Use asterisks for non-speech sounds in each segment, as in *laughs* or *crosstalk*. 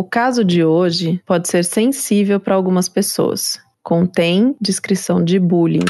O caso de hoje pode ser sensível para algumas pessoas. Contém descrição de bullying.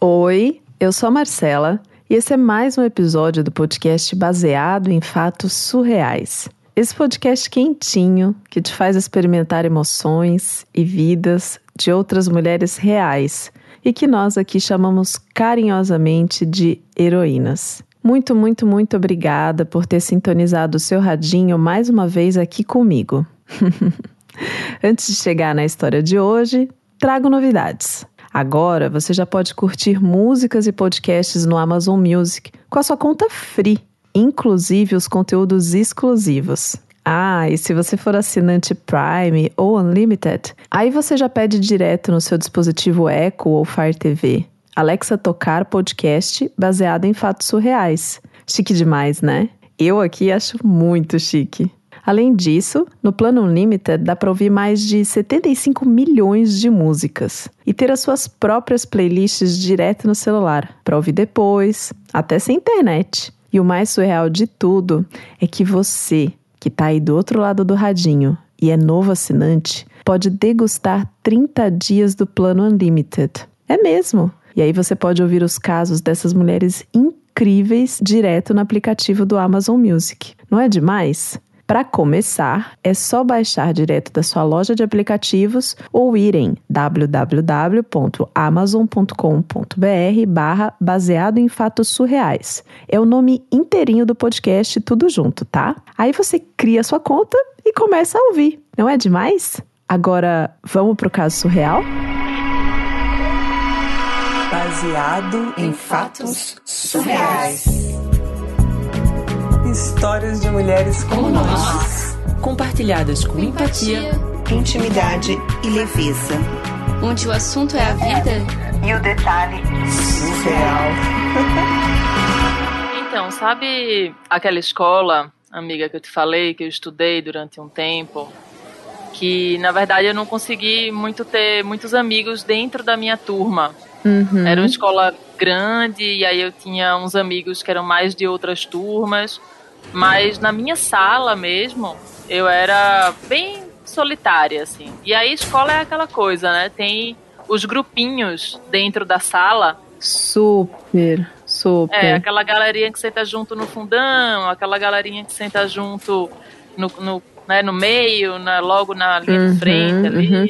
Oi, eu sou a Marcela e esse é mais um episódio do podcast baseado em fatos surreais. Esse podcast quentinho que te faz experimentar emoções e vidas de outras mulheres reais e que nós aqui chamamos carinhosamente de heroínas. Muito, muito, muito obrigada por ter sintonizado o seu radinho mais uma vez aqui comigo. *laughs* Antes de chegar na história de hoje, trago novidades. Agora você já pode curtir músicas e podcasts no Amazon Music com a sua conta free, inclusive os conteúdos exclusivos. Ah, e se você for assinante Prime ou Unlimited, aí você já pede direto no seu dispositivo Echo ou Fire TV. Alexa Tocar podcast baseado em fatos surreais. Chique demais, né? Eu aqui acho muito chique. Além disso, no plano Unlimited dá para ouvir mais de 75 milhões de músicas e ter as suas próprias playlists direto no celular, para ouvir depois, até sem internet. E o mais surreal de tudo é que você, que está aí do outro lado do radinho e é novo assinante, pode degustar 30 dias do plano Unlimited. É mesmo! E aí você pode ouvir os casos dessas mulheres incríveis direto no aplicativo do Amazon Music. Não é demais? Para começar, é só baixar direto da sua loja de aplicativos ou ir em www.amazon.com.br barra baseado em fatos surreais. É o nome inteirinho do podcast, tudo junto, tá? Aí você cria sua conta e começa a ouvir. Não é demais? Agora, vamos pro caso surreal? Baseado em fatos surreais. Histórias de mulheres como nós, compartilhadas com empatia, intimidade e leveza. Onde o assunto é a vida e o detalhe surreal. *laughs* Então, sabe aquela escola, amiga, que eu te falei, que eu estudei durante um tempo? Que na verdade eu não consegui muito ter muitos amigos dentro da minha turma. Uhum. Era uma escola grande e aí eu tinha uns amigos que eram mais de outras turmas, mas na minha sala mesmo eu era bem solitária assim. E aí escola é aquela coisa, né? Tem os grupinhos dentro da sala. Super, super. É, aquela galerinha que senta junto no fundão, aquela galerinha que senta junto no, no, né, no meio, na, logo na linha uhum, de frente ali. Uhum.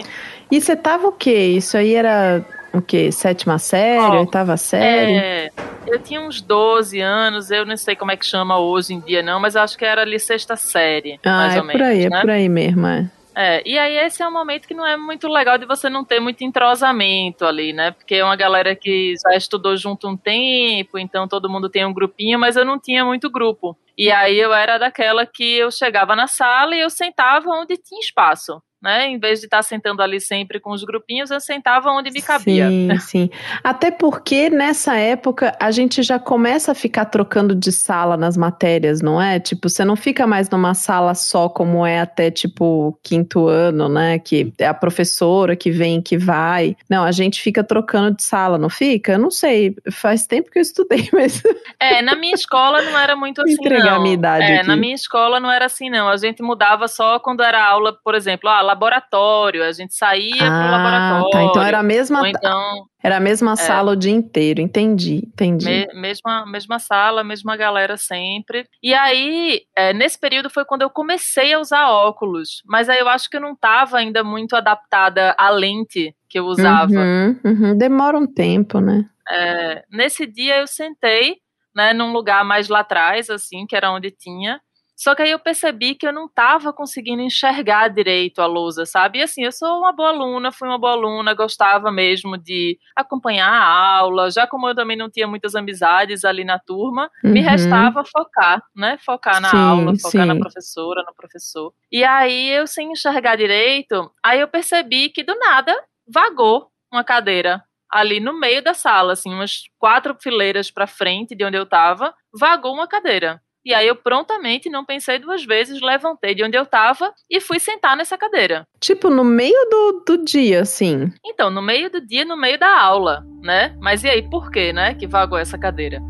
E você tava o quê? Isso aí era o quê? Sétima série, oh, oitava série? É, eu tinha uns 12 anos, eu não sei como é que chama hoje em dia não, mas acho que era ali sexta série, ah, mais é ou menos, por aí, né? é por aí mesmo, é. É, e aí esse é um momento que não é muito legal de você não ter muito entrosamento ali, né? Porque é uma galera que já estudou junto um tempo, então todo mundo tem um grupinho, mas eu não tinha muito grupo. E aí eu era daquela que eu chegava na sala e eu sentava onde tinha espaço né? Em vez de estar sentando ali sempre com os grupinhos, eu sentava onde me cabia. Sim, *laughs* sim. Até porque nessa época a gente já começa a ficar trocando de sala nas matérias, não é? Tipo, você não fica mais numa sala só como é até tipo quinto ano, né? Que é a professora que vem, que vai. Não, a gente fica trocando de sala, não fica? Eu não sei. Faz tempo que eu estudei, *laughs* mas. É, na minha escola não era muito assim. Entregar não. a minha idade. É, aqui. na minha escola não era assim, não. A gente mudava só quando era aula, por exemplo, ah, laboratório, a gente saía ah, pro laboratório. Tá, então era a mesma, então, era a mesma é, sala o dia inteiro, entendi, entendi. Me, mesma, mesma sala, mesma galera sempre. E aí, é, nesse período foi quando eu comecei a usar óculos, mas aí eu acho que eu não estava ainda muito adaptada à lente que eu usava. Uhum, uhum. Demora um tempo, né? É, nesse dia eu sentei, né, num lugar mais lá atrás, assim, que era onde tinha, só que aí eu percebi que eu não estava conseguindo enxergar direito a lousa, sabe? E assim, eu sou uma boa aluna, fui uma boa aluna, gostava mesmo de acompanhar a aula, já como eu também não tinha muitas amizades ali na turma, uhum. me restava focar, né? Focar na sim, aula, focar sim. na professora, no professor. E aí eu sem enxergar direito, aí eu percebi que do nada vagou uma cadeira ali no meio da sala, assim, umas quatro fileiras para frente de onde eu estava, vagou uma cadeira. E aí eu prontamente, não pensei duas vezes, levantei de onde eu tava e fui sentar nessa cadeira. Tipo, no meio do, do dia, assim? Então, no meio do dia, no meio da aula, né? Mas e aí, por que, né, que vagou essa cadeira?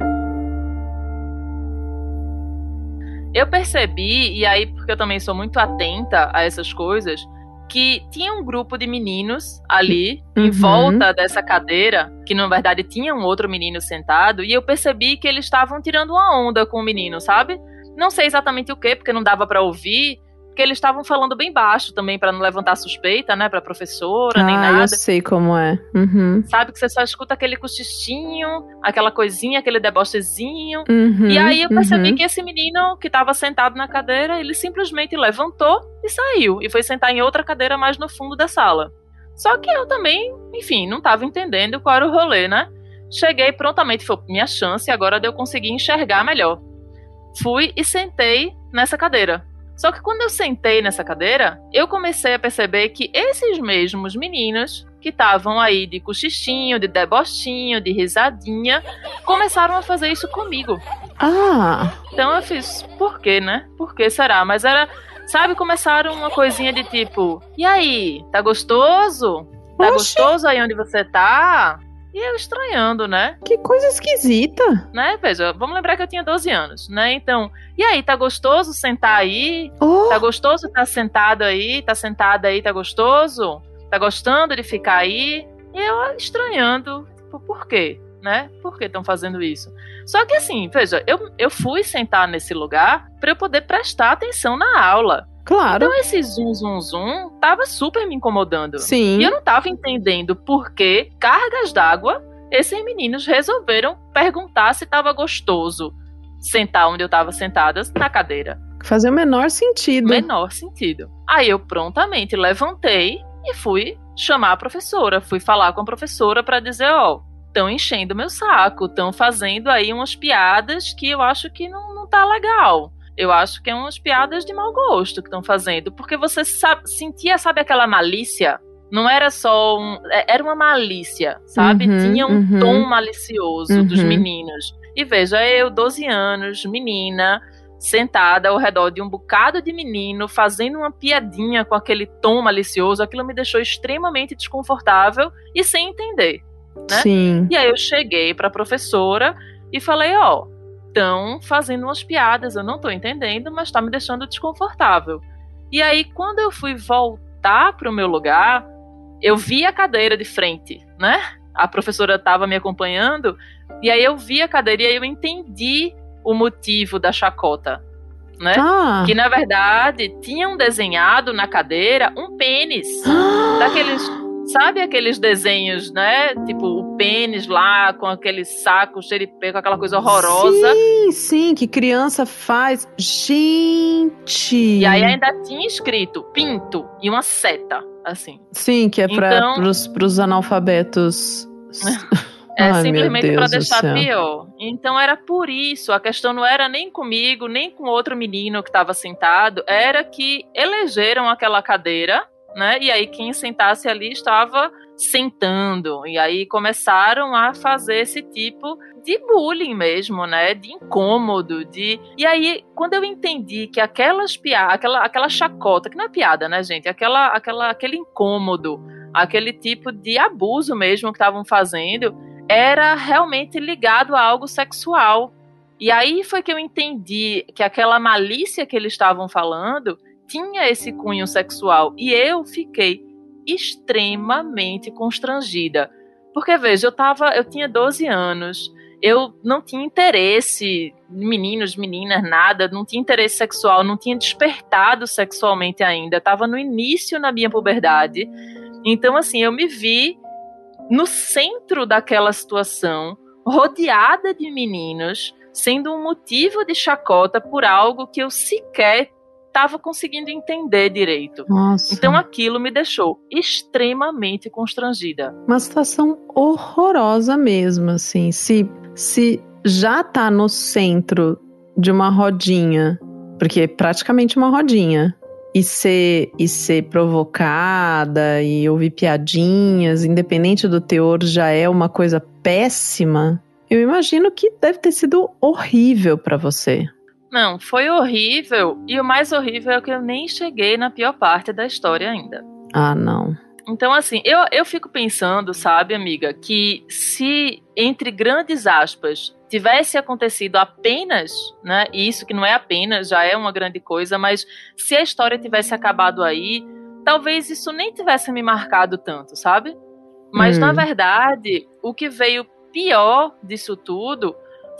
eu percebi, e aí porque eu também sou muito atenta a essas coisas, que tinha um grupo de meninos ali uhum. em volta dessa cadeira, que na verdade tinha um outro menino sentado, e eu percebi que eles estavam tirando uma onda com o menino, sabe? Não sei exatamente o que, porque não dava para ouvir, porque eles estavam falando bem baixo também para não levantar suspeita, né, para professora ah, nem nada. eu sei como é. Uhum. Sabe que você só escuta aquele cochichinho, aquela coisinha, aquele debochezinho. Uhum, e aí eu percebi uhum. que esse menino que estava sentado na cadeira, ele simplesmente levantou e saiu e foi sentar em outra cadeira mais no fundo da sala. Só que eu também, enfim, não estava entendendo qual era o rolê, né? Cheguei prontamente, foi minha chance agora de eu conseguir enxergar melhor. Fui e sentei nessa cadeira. Só que quando eu sentei nessa cadeira, eu comecei a perceber que esses mesmos meninos que estavam aí de cochichinho, de debochinho, de risadinha, começaram a fazer isso comigo. Ah! Então eu fiz, por quê, né? Por que será? Mas era, sabe, começaram uma coisinha de tipo, e aí, tá gostoso? Tá Oxi. gostoso aí onde você tá? E eu estranhando, né? Que coisa esquisita. Né? Veja, vamos lembrar que eu tinha 12 anos, né? Então, e aí, tá gostoso sentar aí? Oh, Tá gostoso estar sentado aí? Tá sentada aí, tá gostoso? Tá gostando de ficar aí? E eu estranhando, tipo, por quê? Né? Por que estão fazendo isso? Só que assim, veja, eu, eu fui sentar nesse lugar para eu poder prestar atenção na aula. Claro. Então esse zum zum zum tava super me incomodando. Sim. E eu não tava entendendo por que cargas d'água esses meninos resolveram perguntar se tava gostoso sentar onde eu tava sentada na cadeira. Fazia o menor sentido. Menor sentido. Aí eu prontamente levantei e fui chamar a professora, fui falar com a professora para dizer, ó, estão enchendo meu saco, estão fazendo aí umas piadas que eu acho que não, não tá legal. Eu acho que é umas piadas de mau gosto que estão fazendo, porque você sabe, sentia, sabe aquela malícia? Não era só um, é- era uma malícia, sabe? Uhum, Tinha um uhum. tom malicioso dos Uhum. meninos. E veja, eu, 12 anos, menina, sentada ao redor de um bocado de menino, fazendo uma piadinha com aquele tom malicioso, aquilo me deixou extremamente desconfortável e sem entender. né? Sim. E aí eu cheguei para a professora e falei, ó, estão fazendo umas piadas, eu não tô entendendo, mas tá me deixando desconfortável. E aí quando eu fui voltar pro meu lugar, eu vi a cadeira de frente, né? A professora estava me acompanhando e aí eu vi a cadeira e aí eu entendi o motivo da chacota, né? Ah. Que na verdade tinham desenhado na cadeira um pênis *gasps* daqueles, sabe aqueles desenhos, né? Tipo o pênis lá com aquele saco cheio de pelo, aquela coisa horrorosa. Sim, sim, que criança faz. Gente! E aí ainda tinha escrito pinto e uma seta, assim. Sim, que é para Então- pros, pros analfabetos. *laughs* É Ai, simplesmente para deixar pior. Então era por isso, a questão não era nem comigo, nem com outro menino que estava sentado, era que elegeram aquela cadeira, né? E aí quem sentasse ali estava sentando. E aí começaram a fazer esse tipo de bullying mesmo, né? De incômodo, de E aí quando eu entendi que aquelas piadas, aquela aquela chacota, que não é piada, né, gente? Aquela aquela aquele incômodo, aquele tipo de abuso mesmo que estavam fazendo, era realmente ligado a algo sexual. E aí foi que eu entendi que aquela malícia que eles estavam falando tinha esse cunho sexual. E eu fiquei extremamente constrangida. Porque, veja, eu, tava, eu tinha 12 anos, eu não tinha interesse, meninos, meninas, nada, não tinha interesse sexual, não tinha despertado sexualmente ainda, estava no início na minha puberdade. Então, assim, eu me vi no centro daquela situação, rodeada de meninos, sendo um motivo de chacota por algo que eu sequer estava conseguindo entender direito. Nossa. Então aquilo me deixou extremamente constrangida. Uma situação horrorosa mesmo, assim. Se, se já tá no centro de uma rodinha, porque é praticamente uma rodinha, e ser, e ser provocada e ouvir piadinhas, independente do teor, já é uma coisa péssima. Eu imagino que deve ter sido horrível pra você. Não, foi horrível. E o mais horrível é que eu nem cheguei na pior parte da história ainda. Ah, não. Então, assim, eu, eu fico pensando, sabe, amiga, que se, entre grandes aspas, tivesse acontecido apenas, né? Isso que não é apenas, já é uma grande coisa, mas se a história tivesse acabado aí, talvez isso nem tivesse me marcado tanto, sabe? Mas hum. na verdade, o que veio pior disso tudo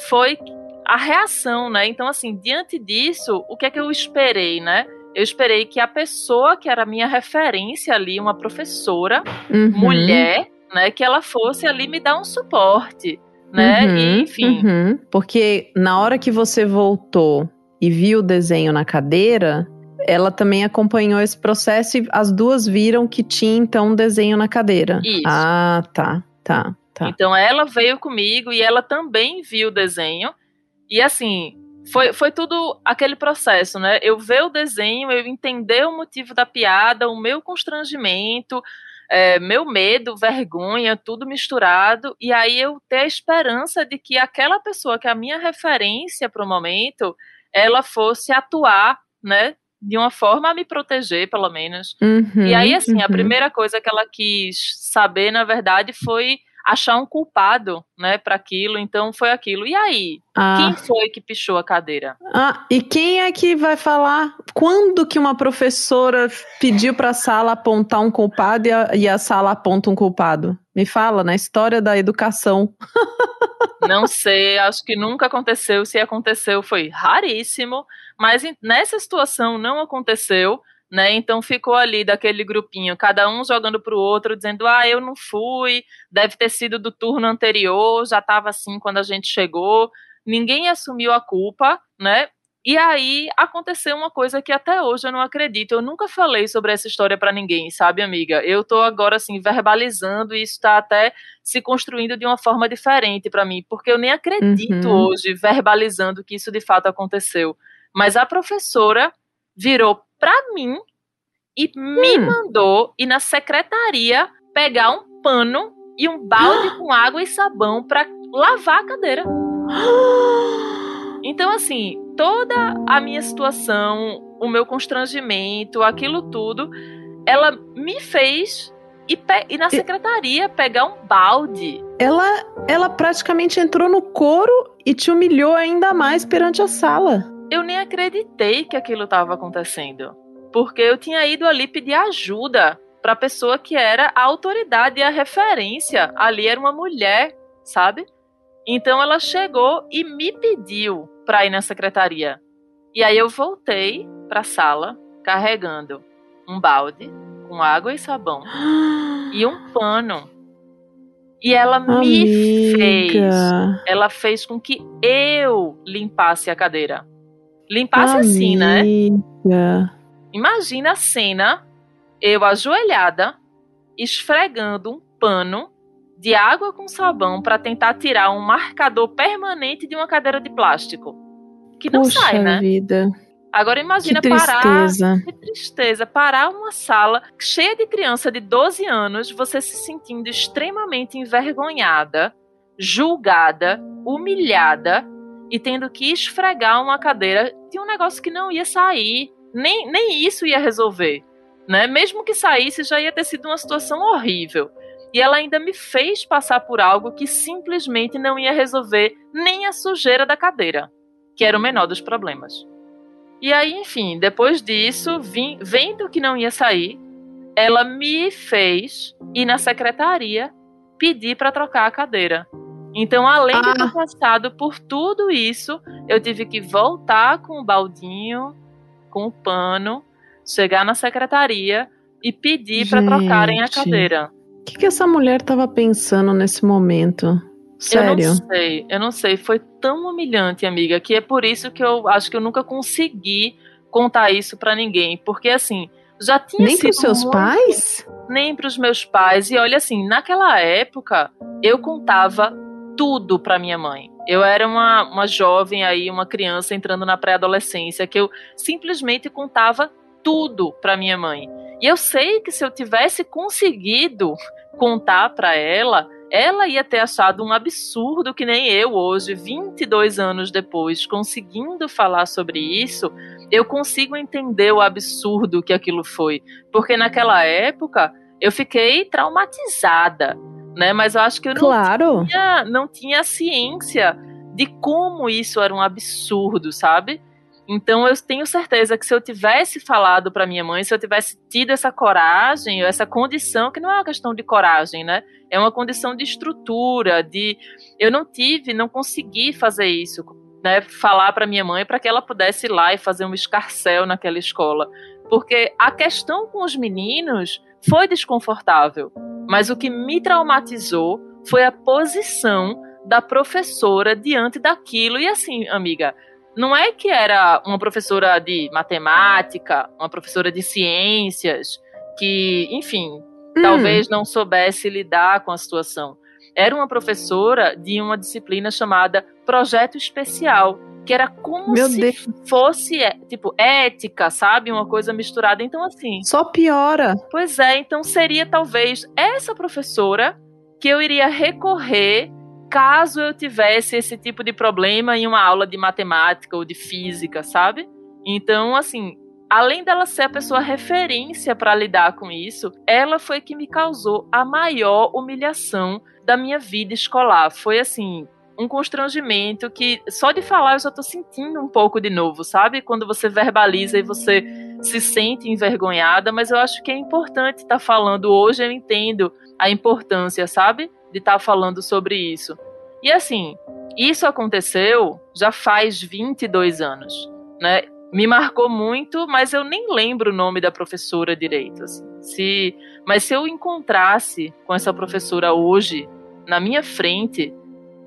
foi a reação, né? Então, assim, diante disso, o que é que eu esperei, né? Eu esperei que a pessoa que era minha referência ali, uma professora, uhum. mulher, né, que ela fosse ali me dar um suporte, né? Uhum, e, enfim. Uhum. Porque na hora que você voltou e viu o desenho na cadeira, ela também acompanhou esse processo e as duas viram que tinha então um desenho na cadeira. Isso. Ah, tá, tá, tá. Então ela veio comigo e ela também viu o desenho. E assim, foi, foi tudo aquele processo, né? Eu ver o desenho, eu entender o motivo da piada, o meu constrangimento, é, meu medo, vergonha, tudo misturado, e aí eu ter a esperança de que aquela pessoa que é a minha referência para o momento, ela fosse atuar, né? De uma forma a me proteger, pelo menos. Uhum, e aí, assim, uhum. a primeira coisa que ela quis saber, na verdade, foi achar um culpado, né, para aquilo. Então foi aquilo. E aí? Ah. Quem foi que pichou a cadeira? Ah, e quem é que vai falar quando que uma professora pediu para a sala apontar um culpado e a, e a sala aponta um culpado? Me fala, na história da educação. *laughs* Não sei, acho que nunca aconteceu. Se aconteceu, foi raríssimo. Mas nessa situação não aconteceu né? Então ficou ali daquele grupinho, cada um jogando para o outro, dizendo: ah, eu não fui, deve ter sido do turno anterior, já estava assim quando a gente chegou. Ninguém assumiu a culpa, né? E aí aconteceu uma coisa que até hoje eu não acredito. Eu nunca falei sobre essa história para ninguém, sabe, amiga? Eu tô agora assim verbalizando e isso tá até se construindo de uma forma diferente para mim, porque eu nem acredito uhum. hoje verbalizando que isso de fato aconteceu. Mas a professora virou para mim e me hum. mandou ir na secretaria pegar um pano e um balde *gasps* com água e sabão para lavar a cadeira. *gasps* Então, assim, toda a minha situação, o meu constrangimento, aquilo tudo, ela me fez ir, ir na secretaria pegar um balde. Ela, ela praticamente entrou no coro e te humilhou ainda mais perante a sala eu nem acreditei que aquilo estava acontecendo. Porque eu tinha ido ali pedir ajuda para a pessoa que era a autoridade e a referência. Ali era uma mulher, sabe? Então ela chegou e me pediu para ir na secretaria. E aí eu voltei para a sala carregando um balde com água e sabão e um pano. E ela Amiga. me fez, ela fez com que eu limpasse a cadeira. Limpasse Amiga. assim, né? Imagina a cena, eu ajoelhada, esfregando um pano de água com sabão para tentar tirar um marcador permanente de uma cadeira de plástico. Que não Puxa sai, né? Vida. Agora imagina que parar. Que tristeza. Parar uma sala cheia de criança de 12 anos, você se sentindo extremamente envergonhada, julgada, humilhada e tendo que esfregar uma cadeira de um negócio que não ia sair. Nem, nem isso ia resolver. Né? Mesmo que saísse, já ia ter sido uma situação horrível. E ela ainda me fez passar por algo que simplesmente não ia resolver nem a sujeira da cadeira, que era o menor dos problemas. E aí, enfim, depois disso, vim, vendo que não ia sair, ela me fez ir na secretaria pedir para trocar a cadeira. Então, além ah. de ter passado por tudo isso, eu tive que voltar com o baldinho, com o pano, chegar na secretaria e pedir para trocarem a cadeira. O que, que essa mulher estava pensando nesse momento? Sério? Eu não sei, eu não sei. Foi tão humilhante, amiga, que é por isso que eu acho que eu nunca consegui contar isso para ninguém. Porque, assim, já tinha Nem para seus muito... pais? Nem para os meus pais. E olha, assim, naquela época, eu contava tudo para minha mãe. Eu era uma, uma jovem aí, uma criança entrando na pré-adolescência, que eu simplesmente contava tudo para minha mãe. E eu sei que se eu tivesse conseguido contar para ela, ela ia ter achado um absurdo que nem eu hoje, 22 anos depois, conseguindo falar sobre isso, eu consigo entender o absurdo que aquilo foi. Porque naquela época eu fiquei traumatizada né? Mas eu acho que eu não, claro. tinha, não tinha ciência de como isso era um absurdo, sabe? Então eu tenho certeza que se eu tivesse falado para minha mãe, se eu tivesse tido essa coragem, essa condição, que não é uma questão de coragem, né? É uma condição de estrutura, de eu não tive, não consegui fazer isso, né? Falar para minha mãe para que ela pudesse ir lá e fazer um escarcel naquela escola, porque a questão com os meninos foi desconfortável, mas o que me traumatizou foi a posição da professora diante daquilo e assim, amiga, não é que era uma professora de matemática, uma professora de ciências, que, enfim, hum. talvez não soubesse lidar com a situação. Era uma professora de uma disciplina chamada Projeto Especial, que era como Meu se Deus. fosse, é, tipo, ética, sabe? Uma coisa misturada. Então, assim. Só piora. Pois é, então seria talvez essa professora que eu iria recorrer caso eu tivesse esse tipo de problema em uma aula de matemática ou de física, sabe? Então, assim, além dela ser a pessoa referência para lidar com isso, ela foi que me causou a maior humilhação da minha vida escolar. Foi assim, um constrangimento que só de falar eu já tô sentindo um pouco de novo, sabe? Quando você verbaliza e você se sente envergonhada, mas eu acho que é importante estar tá falando hoje, eu entendo a importância, sabe? de estar tá falando sobre isso. E assim, isso aconteceu já faz 22 anos, né? Me marcou muito, mas eu nem lembro o nome da professora direito. Assim. Se, mas se eu encontrasse com essa professora hoje na minha frente,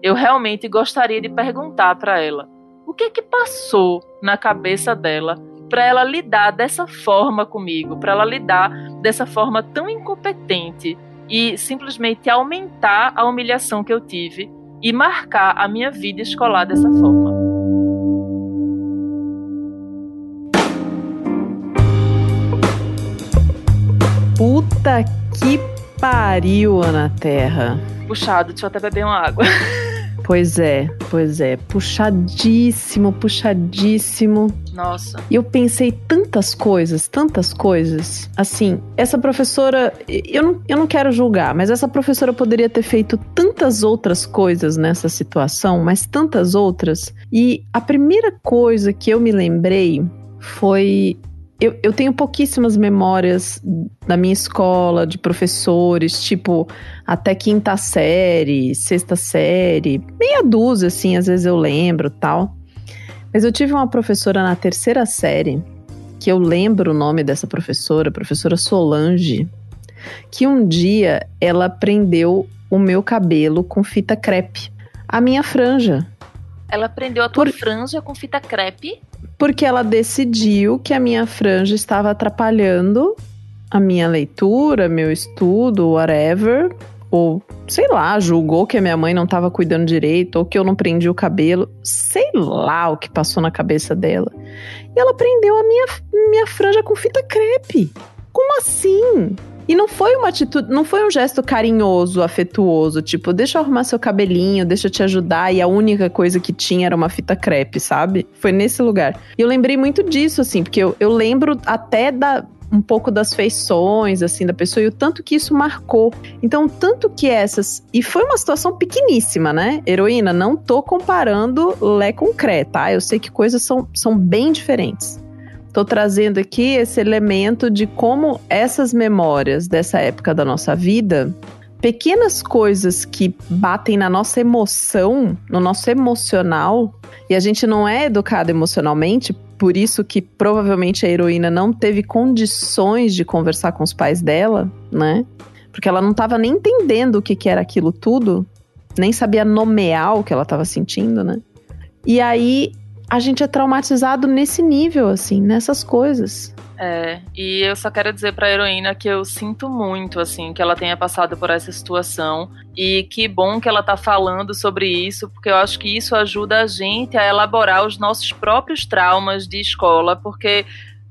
eu realmente gostaria de perguntar para ela o que que passou na cabeça dela para ela lidar dessa forma comigo, para ela lidar dessa forma tão incompetente e simplesmente aumentar a humilhação que eu tive e marcar a minha vida escolar dessa forma. Puta que pariu, Ana Terra. Puxado, deixa eu até beber uma água. *laughs* Pois é, pois é. Puxadíssimo, puxadíssimo. Nossa. E eu pensei tantas coisas, tantas coisas. Assim, essa professora, eu não, eu não quero julgar, mas essa professora poderia ter feito tantas outras coisas nessa situação, mas tantas outras. E a primeira coisa que eu me lembrei foi eu, eu tenho pouquíssimas memórias da minha escola, de professores, tipo, até quinta série, sexta série, meia dúzia, assim, às vezes eu lembro tal. Mas eu tive uma professora na terceira série, que eu lembro o nome dessa professora, professora Solange, que um dia ela prendeu o meu cabelo com fita crepe. A minha franja. Ela prendeu a tua Por... franja com fita crepe? porque ela decidiu que a minha franja estava atrapalhando a minha leitura, meu estudo, whatever, ou sei lá, julgou que a minha mãe não estava cuidando direito, ou que eu não prendi o cabelo, sei lá o que passou na cabeça dela. E ela prendeu a minha, minha franja com fita crepe. Como assim? E não foi uma atitude, não foi um gesto carinhoso, afetuoso, tipo, deixa eu arrumar seu cabelinho, deixa eu te ajudar, e a única coisa que tinha era uma fita crepe, sabe? Foi nesse lugar. E eu lembrei muito disso, assim, porque eu, eu lembro até da, um pouco das feições, assim, da pessoa e o tanto que isso marcou. Então, tanto que essas. E foi uma situação pequeníssima, né? Heroína, não tô comparando Lé com Cré, tá? Eu sei que coisas são, são bem diferentes. Estou trazendo aqui esse elemento de como essas memórias dessa época da nossa vida, pequenas coisas que batem na nossa emoção, no nosso emocional, e a gente não é educado emocionalmente, por isso que provavelmente a heroína não teve condições de conversar com os pais dela, né? Porque ela não estava nem entendendo o que, que era aquilo tudo, nem sabia nomear o que ela estava sentindo, né? E aí a gente é traumatizado nesse nível, assim, nessas coisas. É, e eu só quero dizer pra heroína que eu sinto muito, assim, que ela tenha passado por essa situação. E que bom que ela tá falando sobre isso, porque eu acho que isso ajuda a gente a elaborar os nossos próprios traumas de escola, porque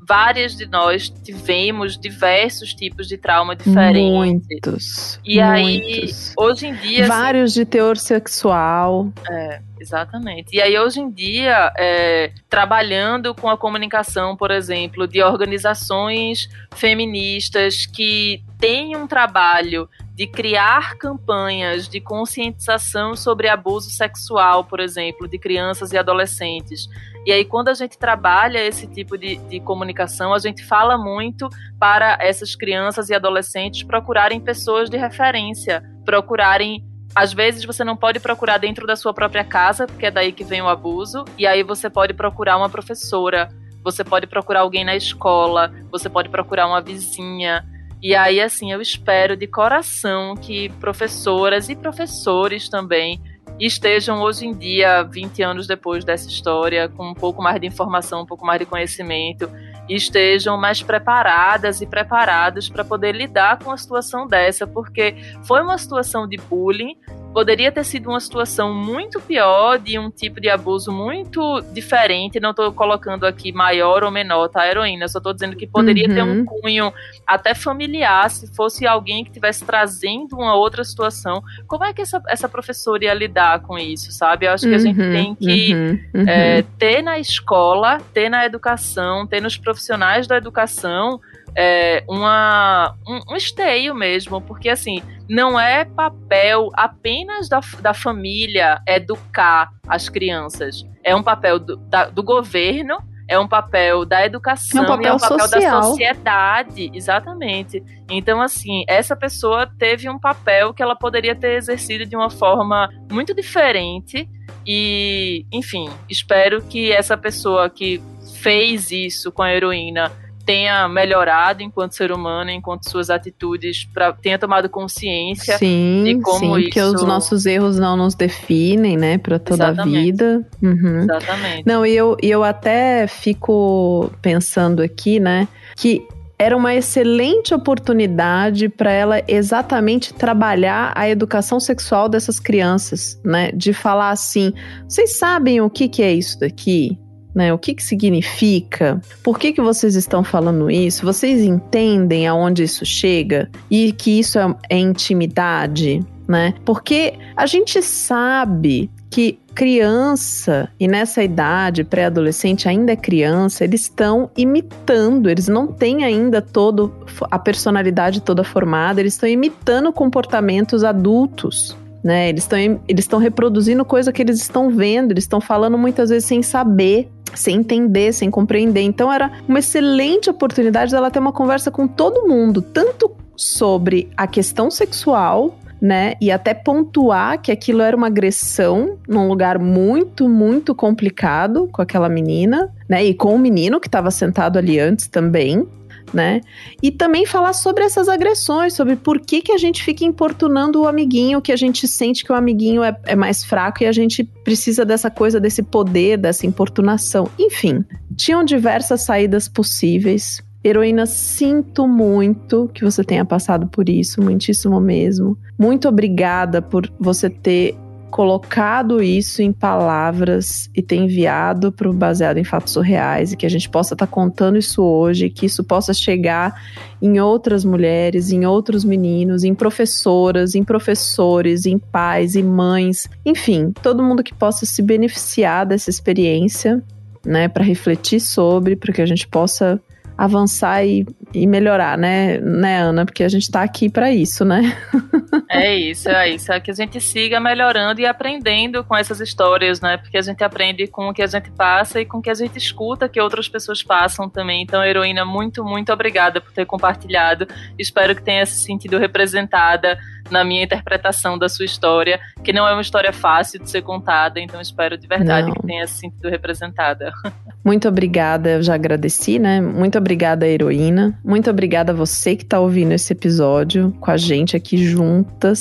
várias de nós tivemos diversos tipos de trauma diferentes. Muitos. E muitos. aí, hoje em dia. Vários assim, de teor sexual. É Exatamente. E aí, hoje em dia, é, trabalhando com a comunicação, por exemplo, de organizações feministas que têm um trabalho de criar campanhas de conscientização sobre abuso sexual, por exemplo, de crianças e adolescentes. E aí, quando a gente trabalha esse tipo de, de comunicação, a gente fala muito para essas crianças e adolescentes procurarem pessoas de referência, procurarem às vezes você não pode procurar dentro da sua própria casa, porque é daí que vem o abuso, e aí você pode procurar uma professora, você pode procurar alguém na escola, você pode procurar uma vizinha. E aí, assim, eu espero de coração que professoras e professores também estejam hoje em dia, 20 anos depois dessa história, com um pouco mais de informação, um pouco mais de conhecimento, estejam mais preparadas e preparados para poder lidar com uma situação dessa, porque foi uma situação de bullying, poderia ter sido uma situação muito pior, de um tipo de abuso muito diferente. Não estou colocando aqui maior ou menor, tá, heroína? Só estou dizendo que poderia uhum. ter um uhum. cunho até familiar, se fosse alguém que estivesse trazendo uma outra situação. Como é que essa, essa professora ia lidar com isso, sabe? Eu acho que uhum, a gente uhum. tem que uhum, uhum, é, ter na escola, ter na educação, ter nos profissionais da educação é, uma, um, um esteio mesmo, porque assim, não é papel apenas da, da família educar as crianças, é um papel do, da, do governo é um papel da educação, é um papel, é um papel social. da sociedade, exatamente. Então, assim, essa pessoa teve um papel que ela poderia ter exercido de uma forma muito diferente. E, enfim, espero que essa pessoa que fez isso com a heroína tenha melhorado enquanto ser humano, enquanto suas atitudes pra, tenha tomado consciência sim, de como sim, isso... que os nossos erros não nos definem, né, para toda Exatamente. a vida. Uhum. Exatamente. Não, e eu, eu até fico pensando aqui, né, que era uma excelente oportunidade para ela exatamente trabalhar a educação sexual dessas crianças, né? De falar assim: vocês sabem o que, que é isso daqui? Né? O que, que significa? Por que, que vocês estão falando isso? Vocês entendem aonde isso chega? E que isso é, é intimidade? Né? Porque a gente sabe que criança e nessa idade pré-adolescente ainda é criança, eles estão imitando, eles não têm ainda todo a personalidade toda formada, eles estão imitando comportamentos adultos. Né? Eles estão eles reproduzindo coisa que eles estão vendo, eles estão falando muitas vezes sem saber sem entender, sem compreender. Então era uma excelente oportunidade dela ter uma conversa com todo mundo, tanto sobre a questão sexual, né? E até pontuar que aquilo era uma agressão num lugar muito, muito complicado com aquela menina, né? E com o menino que estava sentado ali antes também, né? E também falar sobre essas agressões, sobre por que, que a gente fica importunando o amiguinho, que a gente sente que o amiguinho é, é mais fraco e a gente precisa dessa coisa, desse poder, dessa importunação. Enfim, tinham diversas saídas possíveis. Heroína, sinto muito que você tenha passado por isso, muitíssimo mesmo. Muito obrigada por você ter colocado isso em palavras e ter enviado para o baseado em fatos surreais e que a gente possa estar tá contando isso hoje, que isso possa chegar em outras mulheres, em outros meninos, em professoras, em professores, em pais e mães, enfim, todo mundo que possa se beneficiar dessa experiência, né, para refletir sobre, para que a gente possa avançar e, e melhorar, né, né, Ana? Porque a gente está aqui para isso, né? *laughs* é isso, é isso. É que a gente siga melhorando e aprendendo com essas histórias, né? Porque a gente aprende com o que a gente passa e com o que a gente escuta que outras pessoas passam também. Então, heroína, muito, muito obrigada por ter compartilhado. Espero que tenha se sentido representada na minha interpretação da sua história, que não é uma história fácil de ser contada, então espero de verdade não. que tenha se sentido representada. *laughs* Muito obrigada, eu já agradeci, né? Muito obrigada, heroína. Muito obrigada a você que está ouvindo esse episódio com a gente aqui juntas.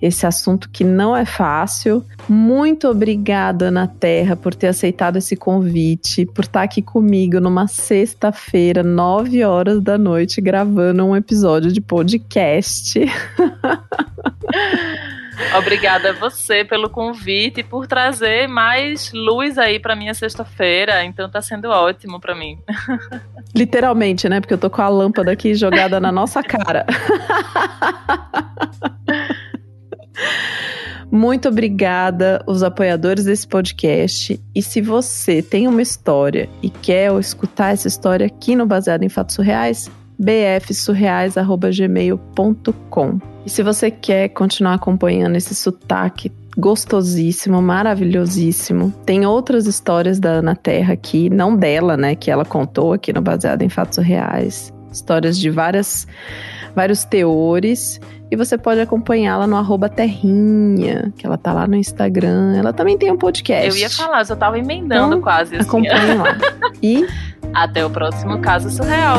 Esse assunto que não é fácil. Muito obrigada, Ana Terra, por ter aceitado esse convite, por estar aqui comigo numa sexta-feira, nove horas da noite, gravando um episódio de podcast. *laughs* Obrigada a você pelo convite e por trazer mais luz aí para minha sexta-feira. Então tá sendo ótimo para mim. Literalmente, né? Porque eu tô com a lâmpada aqui jogada na nossa cara. Muito obrigada, os apoiadores desse podcast. E se você tem uma história e quer escutar essa história aqui no Baseado em Fatos Surreais, bfsurreais.gmail.com. E se você quer continuar acompanhando esse sotaque gostosíssimo, maravilhosíssimo. Tem outras histórias da Ana Terra aqui, não dela, né, que ela contou aqui no Baseado em Fatos Reais. Histórias de várias, vários teores. E você pode acompanhá-la no arroba Terrinha, que ela tá lá no Instagram. Ela também tem um podcast. Eu ia falar, eu só tava emendando então, quase. Assim. Acompanhe lá. *laughs* E até o próximo caso surreal.